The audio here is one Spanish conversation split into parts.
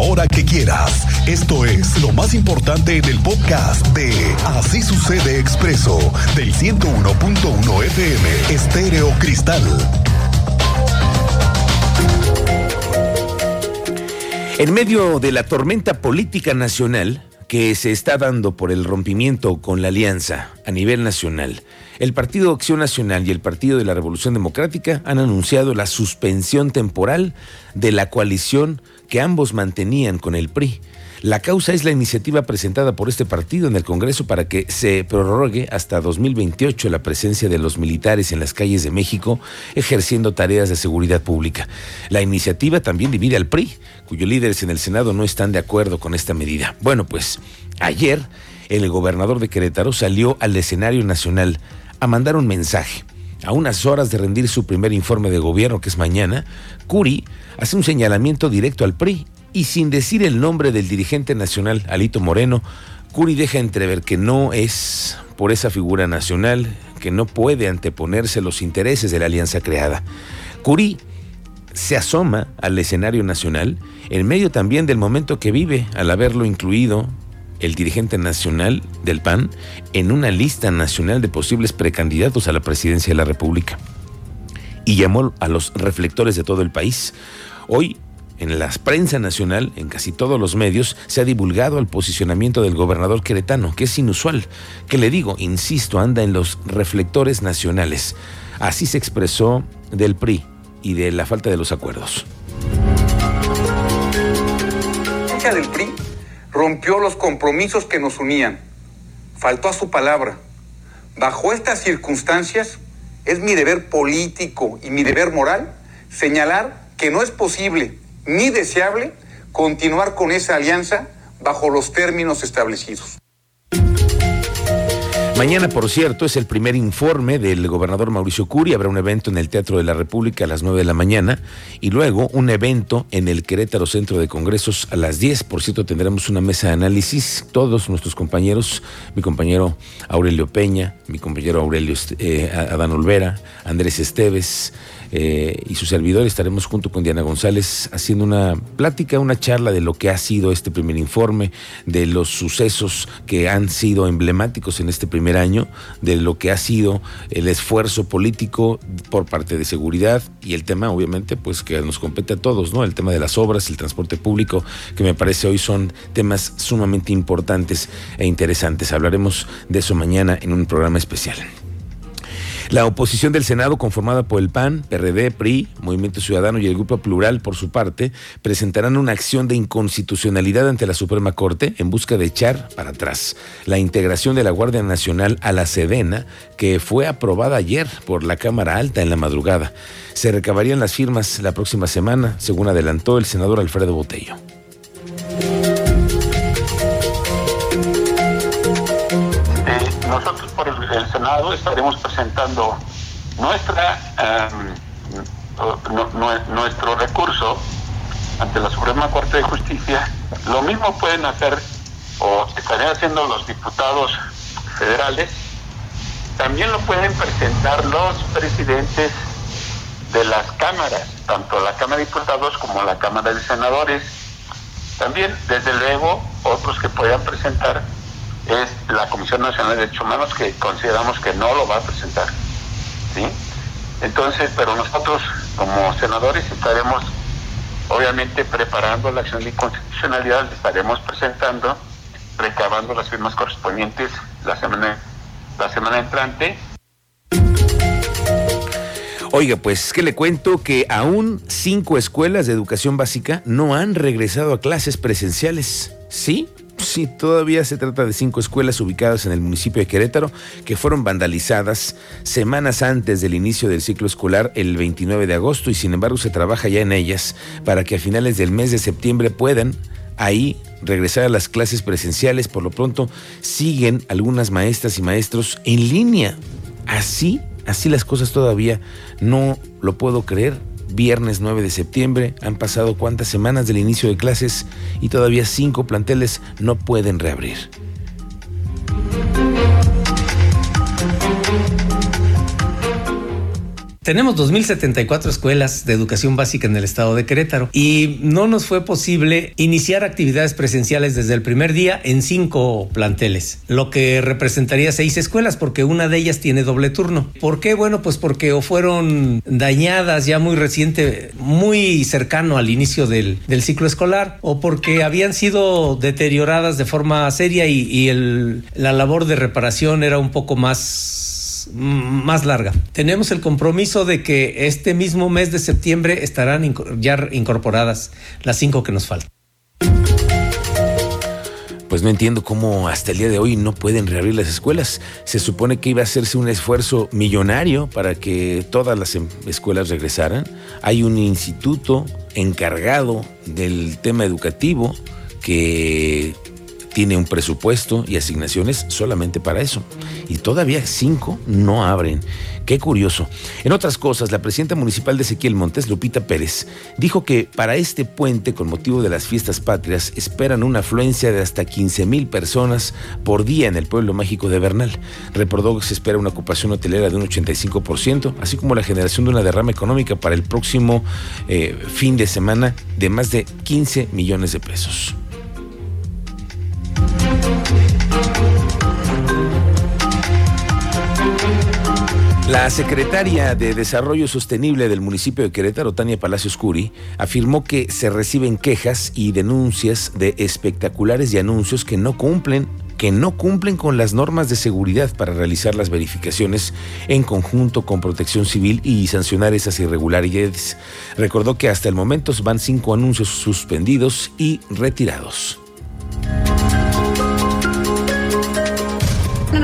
hora que quieras. Esto es lo más importante en el podcast de Así sucede expreso del 101.1 FM Estéreo Cristal. En medio de la tormenta política nacional que se está dando por el rompimiento con la alianza a nivel nacional, el Partido Acción Nacional y el Partido de la Revolución Democrática han anunciado la suspensión temporal de la coalición que ambos mantenían con el PRI. La causa es la iniciativa presentada por este partido en el Congreso para que se prorrogue hasta 2028 la presencia de los militares en las calles de México ejerciendo tareas de seguridad pública. La iniciativa también divide al PRI, cuyos líderes en el Senado no están de acuerdo con esta medida. Bueno, pues ayer el gobernador de Querétaro salió al escenario nacional a mandar un mensaje. A unas horas de rendir su primer informe de gobierno, que es mañana, Curi hace un señalamiento directo al PRI y sin decir el nombre del dirigente nacional, Alito Moreno, Curi deja entrever que no es por esa figura nacional, que no puede anteponerse los intereses de la alianza creada. Curi se asoma al escenario nacional en medio también del momento que vive al haberlo incluido el dirigente nacional del PAN en una lista nacional de posibles precandidatos a la presidencia de la República. Y llamó a los reflectores de todo el país. Hoy, en la prensa nacional, en casi todos los medios, se ha divulgado el posicionamiento del gobernador queretano, que es inusual, que le digo, insisto, anda en los reflectores nacionales. Así se expresó del PRI y de la falta de los acuerdos. del PRI rompió los compromisos que nos unían, faltó a su palabra. Bajo estas circunstancias, es mi deber político y mi deber moral señalar que no es posible ni deseable continuar con esa alianza bajo los términos establecidos. Mañana, por cierto, es el primer informe del gobernador Mauricio Curi. Habrá un evento en el Teatro de la República a las 9 de la mañana y luego un evento en el Querétaro Centro de Congresos a las 10. Por cierto, tendremos una mesa de análisis. Todos nuestros compañeros, mi compañero Aurelio Peña, mi compañero Aurelio eh, Adán Olvera, Andrés Esteves, eh, y su servidor estaremos junto con Diana González haciendo una plática, una charla de lo que ha sido este primer informe, de los sucesos que han sido emblemáticos en este primer año, de lo que ha sido el esfuerzo político por parte de seguridad y el tema, obviamente, pues que nos compete a todos, ¿no? El tema de las obras, el transporte público, que me parece hoy son temas sumamente importantes e interesantes. Hablaremos de eso mañana en un programa especial. La oposición del Senado, conformada por el PAN, PRD, PRI, Movimiento Ciudadano y el Grupo Plural, por su parte, presentarán una acción de inconstitucionalidad ante la Suprema Corte en busca de echar para atrás la integración de la Guardia Nacional a la Sedena, que fue aprobada ayer por la Cámara Alta en la madrugada. Se recabarían las firmas la próxima semana, según adelantó el senador Alfredo Botello. Estaremos presentando nuestra em, nuestro recurso ante la Suprema Corte de Justicia. Lo mismo pueden hacer o estarían haciendo los diputados federales. También lo pueden presentar los presidentes de las cámaras, tanto la Cámara de Diputados como la Cámara de Senadores. También, desde luego, otros que puedan presentar es la Comisión Nacional de Derechos Humanos que consideramos que no lo va a presentar. ¿sí? Entonces, pero nosotros como senadores estaremos obviamente preparando la acción de inconstitucionalidad, estaremos presentando, recabando las firmas correspondientes la semana, la semana entrante. Oiga, pues que le cuento que aún cinco escuelas de educación básica no han regresado a clases presenciales. ¿Sí? Sí, todavía se trata de cinco escuelas ubicadas en el municipio de Querétaro que fueron vandalizadas semanas antes del inicio del ciclo escolar el 29 de agosto y sin embargo se trabaja ya en ellas para que a finales del mes de septiembre puedan ahí regresar a las clases presenciales. Por lo pronto siguen algunas maestras y maestros en línea. Así, así las cosas todavía no lo puedo creer viernes 9 de septiembre. Han pasado cuántas semanas del inicio de clases y todavía cinco planteles no pueden reabrir. Tenemos 2.074 escuelas de educación básica en el estado de Querétaro y no nos fue posible iniciar actividades presenciales desde el primer día en cinco planteles, lo que representaría seis escuelas porque una de ellas tiene doble turno. ¿Por qué? Bueno, pues porque o fueron dañadas ya muy reciente, muy cercano al inicio del, del ciclo escolar o porque habían sido deterioradas de forma seria y, y el, la labor de reparación era un poco más más larga. Tenemos el compromiso de que este mismo mes de septiembre estarán ya incorporadas las cinco que nos faltan. Pues no entiendo cómo hasta el día de hoy no pueden reabrir las escuelas. Se supone que iba a hacerse un esfuerzo millonario para que todas las em, escuelas regresaran. Hay un instituto encargado del tema educativo que tiene un presupuesto y asignaciones solamente para eso. Y todavía cinco no abren. Qué curioso. En otras cosas, la presidenta municipal de Ezequiel Montes, Lupita Pérez, dijo que para este puente, con motivo de las fiestas patrias, esperan una afluencia de hasta 15 mil personas por día en el pueblo mágico de Bernal. Recordó que se espera una ocupación hotelera de un 85%, así como la generación de una derrama económica para el próximo eh, fin de semana de más de 15 millones de pesos. La secretaria de Desarrollo Sostenible del municipio de Querétaro, Tania Palacios Curi, afirmó que se reciben quejas y denuncias de espectaculares y anuncios que no cumplen que no cumplen con las normas de seguridad para realizar las verificaciones en conjunto con Protección Civil y sancionar esas irregularidades. Recordó que hasta el momento van cinco anuncios suspendidos y retirados.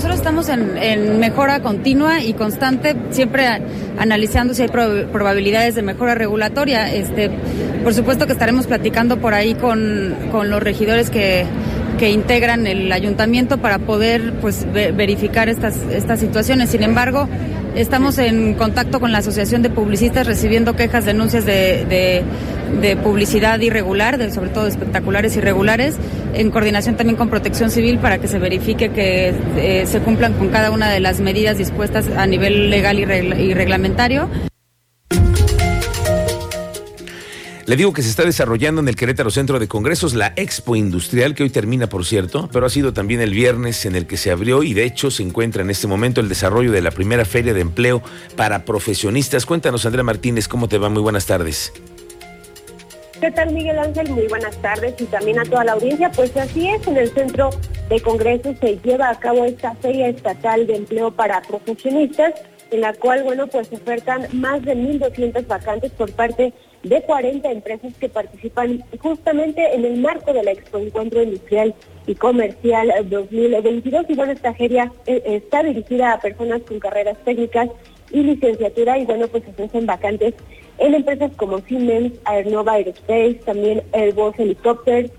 Nosotros estamos en, mejora continua y constante, siempre analizando si hay probabilidades de mejora regulatoria. Este, por supuesto que estaremos platicando por ahí con, los regidores que, que integran el ayuntamiento para poder pues verificar estas, estas situaciones. Sin embargo, Estamos en contacto con la Asociación de Publicistas recibiendo quejas, denuncias de, publicidad irregular, de, sobre todo de espectaculares irregulares, en coordinación también con Protección Civil para que se verifique que eh, se cumplan con cada una de las medidas dispuestas a nivel legal y reglamentario. Le digo que se está desarrollando en el Querétaro Centro de Congresos la Expo Industrial, que hoy termina, por cierto, pero ha sido también el viernes en el que se abrió y de hecho se encuentra en este momento el desarrollo de la primera feria de empleo para profesionistas. Cuéntanos, Andrea Martínez, ¿cómo te va? Muy buenas tardes. ¿Qué tal, Miguel Ángel? Muy buenas tardes y también a toda la audiencia. Pues así es, en el Centro de Congresos se lleva a cabo esta Feria Estatal de Empleo para Profesionistas, en la cual, bueno, pues se ofertan más de 1.200 vacantes por parte de de 40 empresas que participan justamente en el marco de la Expo Encuentro Industrial y Comercial 2022. Y bueno, esta feria eh, está dirigida a personas con carreras técnicas y licenciatura y bueno, pues ofrecen vacantes en empresas como Siemens, Aernova Aerospace, también Airbus Helicopters,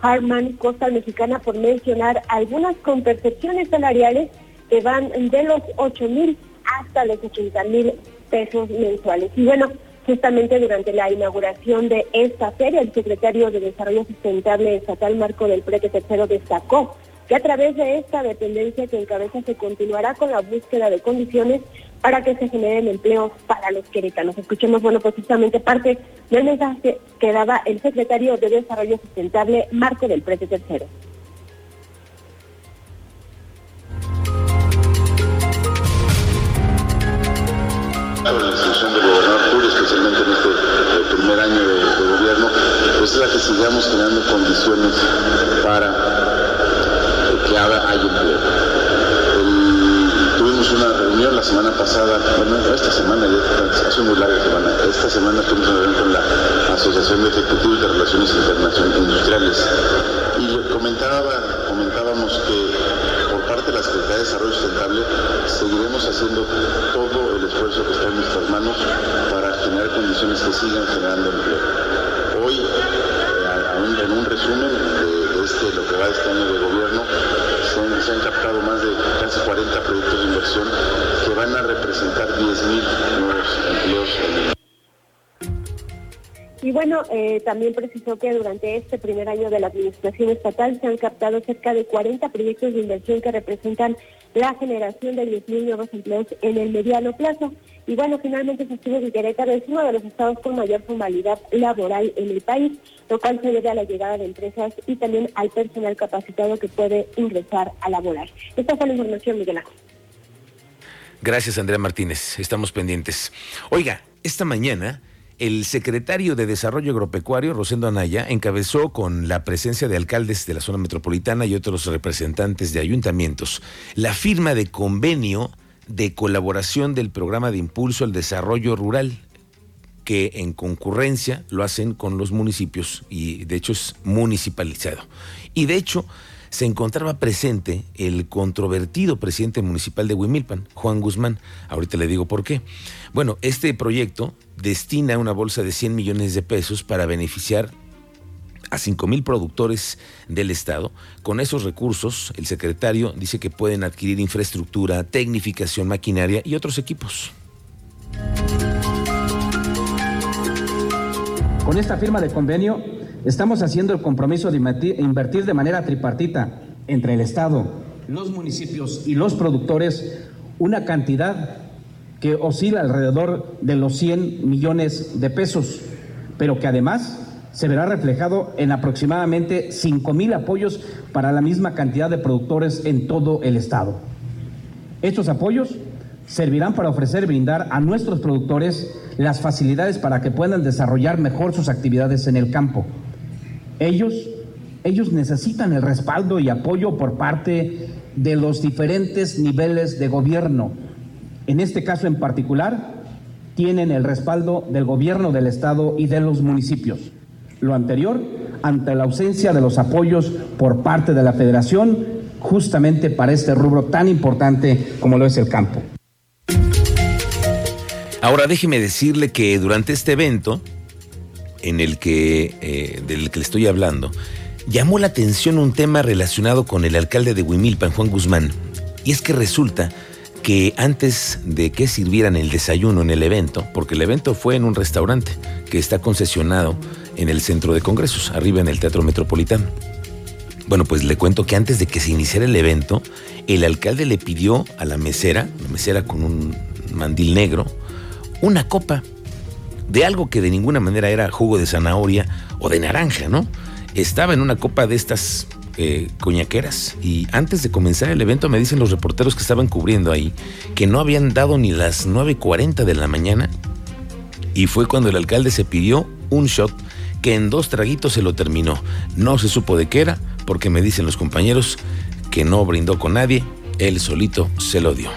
Harman, Costa Mexicana, por mencionar algunas con percepciones salariales que van de los 8 mil hasta los 80 mil pesos mensuales. Y bueno, Justamente durante la inauguración de esta feria, el secretario de Desarrollo Sustentable Estatal Marco del Prete Tercero destacó que a través de esta dependencia que encabeza se continuará con la búsqueda de condiciones para que se generen empleos para los queretanos. Escuchemos, bueno, precisamente parte del mensaje que daba el secretario de Desarrollo Sustentable Marco del Prete Tercero. Especialmente en este primer año de, gobierno, pues es la que sigamos generando condiciones para que haya empleo. tuvimos una reunión la semana pasada, bueno, esta semana, ya hace muy larga semana, esta semana tuvimos una reunión con la Asociación de Ejecutivos de Relaciones Internacionales Industriales y comentaba, comentábamos que De Desarrollo Sustentable seguiremos haciendo todo el esfuerzo que está en nuestras manos para generar condiciones que sigan generando empleo. Hoy, eh, en un resumen de, este, lo que va este año de gobierno, se han, captado más de casi 40 proyectos de inversión que van a representar 10.000 nuevos empleos y bueno, eh, también precisó que durante este primer año de la administración estatal se han captado cerca de 40 proyectos de inversión que representan la generación de 10.000 nuevos empleos en el mediano plazo. Y bueno, finalmente se estuvo que Querétaro es uno de los estados con mayor formalidad laboral en el país, lo cual se debe a la llegada de empresas y también al personal capacitado que puede ingresar a laborar. Esta fue la información, Miguel Ángel. Gracias, Andrea Martínez. Estamos pendientes. Oiga, esta mañana el secretario de Desarrollo Agropecuario, Rosendo Anaya, encabezó con la presencia de alcaldes de la zona metropolitana y otros representantes de ayuntamientos la firma de convenio de colaboración del programa de impulso al desarrollo rural, que en concurrencia lo hacen con los municipios y de hecho es municipalizado. Y de hecho se encontraba presente el controvertido presidente municipal de Huimilpan, Juan Guzmán. Ahorita le digo por qué. Bueno, este proyecto destina una bolsa de 100 millones de pesos para beneficiar a 5 mil productores del Estado. Con esos recursos, el secretario dice que pueden adquirir infraestructura, tecnificación, maquinaria y otros equipos. Con esta firma de convenio, estamos haciendo el compromiso de invertir de manera tripartita entre el Estado, los municipios y los productores una cantidad que oscila alrededor de los 100 millones de pesos, pero que además se verá reflejado en aproximadamente 5 mil apoyos para la misma cantidad de productores en todo el estado. Estos apoyos servirán para ofrecer brindar a nuestros productores las facilidades para que puedan desarrollar mejor sus actividades en el campo. Ellos, ellos necesitan el respaldo y apoyo por parte de los diferentes niveles de gobierno, en este caso en particular, tienen el respaldo del gobierno del Estado y de los municipios. Lo anterior ante la ausencia de los apoyos por parte de la Federación justamente para este rubro tan importante como lo es el campo. Ahora déjeme decirle que durante este evento, en el que, eh, del que le estoy hablando, llamó la atención un tema relacionado con el alcalde de Huimilpan, Juan Guzmán. Y es que resulta que antes de que sirvieran el desayuno en el evento, porque el evento fue en un restaurante que está concesionado en el centro de congresos, arriba en el Teatro Metropolitano. Bueno, pues le cuento que antes de que se iniciara el evento, el alcalde le pidió a la mesera, la mesera con un mandil negro, una copa de algo que de ninguna manera era jugo de zanahoria o de naranja, ¿no? Estaba en una copa de estas eh, coñaqueras. Y antes de comenzar el evento me dicen los reporteros que estaban cubriendo ahí que no habían dado ni las 9.40 de la mañana. Y fue cuando el alcalde se pidió un shot que en dos traguitos se lo terminó. No se supo de qué era, porque me dicen los compañeros que no brindó con nadie, él solito se lo dio.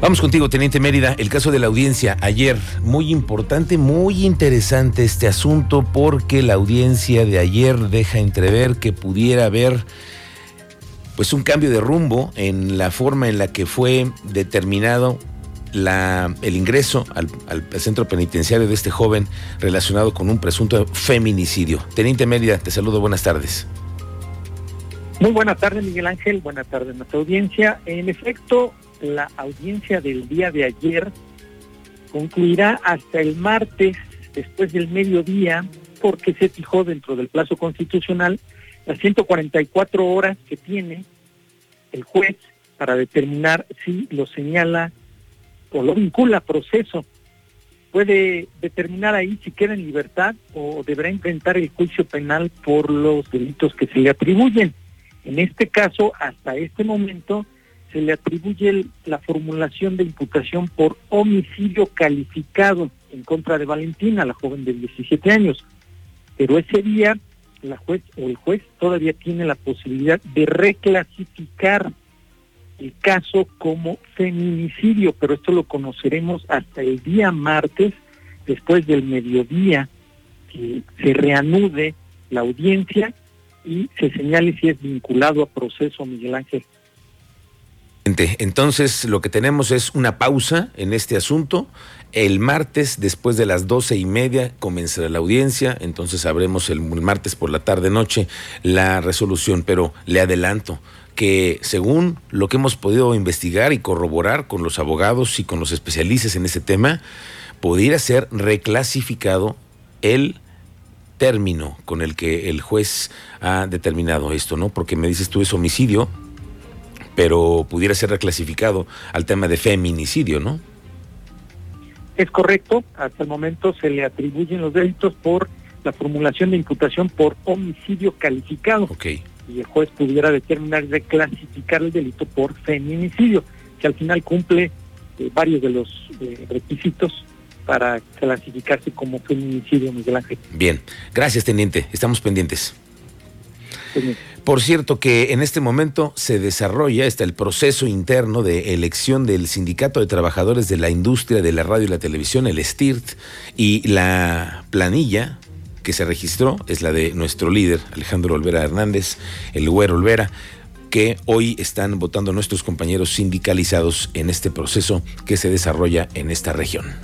Vamos contigo, Teniente Mérida. El caso de la audiencia ayer, muy importante, muy interesante este asunto porque la audiencia de ayer deja entrever que pudiera haber pues un cambio de rumbo en la forma en la que fue determinado la, el ingreso al, al, centro penitenciario de este joven relacionado con un presunto feminicidio. Teniente Mérida, te saludo, buenas tardes. Muy buenas tardes, Miguel Ángel. Buenas tardes, nuestra audiencia. En efecto, la audiencia del día de ayer concluirá hasta el martes, después del mediodía, porque se fijó dentro del plazo constitucional las 144 horas que tiene el juez para determinar si lo señala o lo vincula a proceso. Puede determinar ahí si queda en libertad o deberá enfrentar el juicio penal por los delitos que se le atribuyen. En este caso, hasta este momento, se le atribuye la formulación de imputación por homicidio calificado en contra de Valentina, la joven de 17 años. Pero ese día la juez o el juez todavía tiene la posibilidad de reclasificar el caso como feminicidio, pero esto lo conoceremos hasta el día martes, después del mediodía, que se reanude la audiencia y se señale si es vinculado a proceso Miguel Ángel. Entonces, lo que tenemos es una pausa en este asunto. El martes, después de las doce y media, comenzará la audiencia. Entonces, sabremos el, martes por la tarde-noche la resolución. Pero le adelanto que, según lo que hemos podido investigar y corroborar con los abogados y con los especialistas en ese tema, pudiera ser reclasificado el término con el que el juez ha determinado esto, ¿no? Porque me dices tú es homicidio, pero pudiera ser reclasificado al tema de feminicidio, ¿no? Es correcto, hasta el momento se le atribuyen los delitos por la formulación de imputación por homicidio calificado. Ok. Y el juez pudiera determinar de clasificar el delito por feminicidio, que al final cumple eh, varios de los eh, requisitos para clasificarse como feminicidio, Miguel Ángel. Bien, gracias, teniente. Estamos pendientes. Por cierto que en este momento se desarrolla está el proceso interno de elección del Sindicato de Trabajadores de la Industria de la Radio y la Televisión, el STIRT, y la planilla que se registró es la de nuestro líder, Alejandro Olvera Hernández, el güero Olvera, que hoy están votando nuestros compañeros sindicalizados en este proceso que se desarrolla en esta región.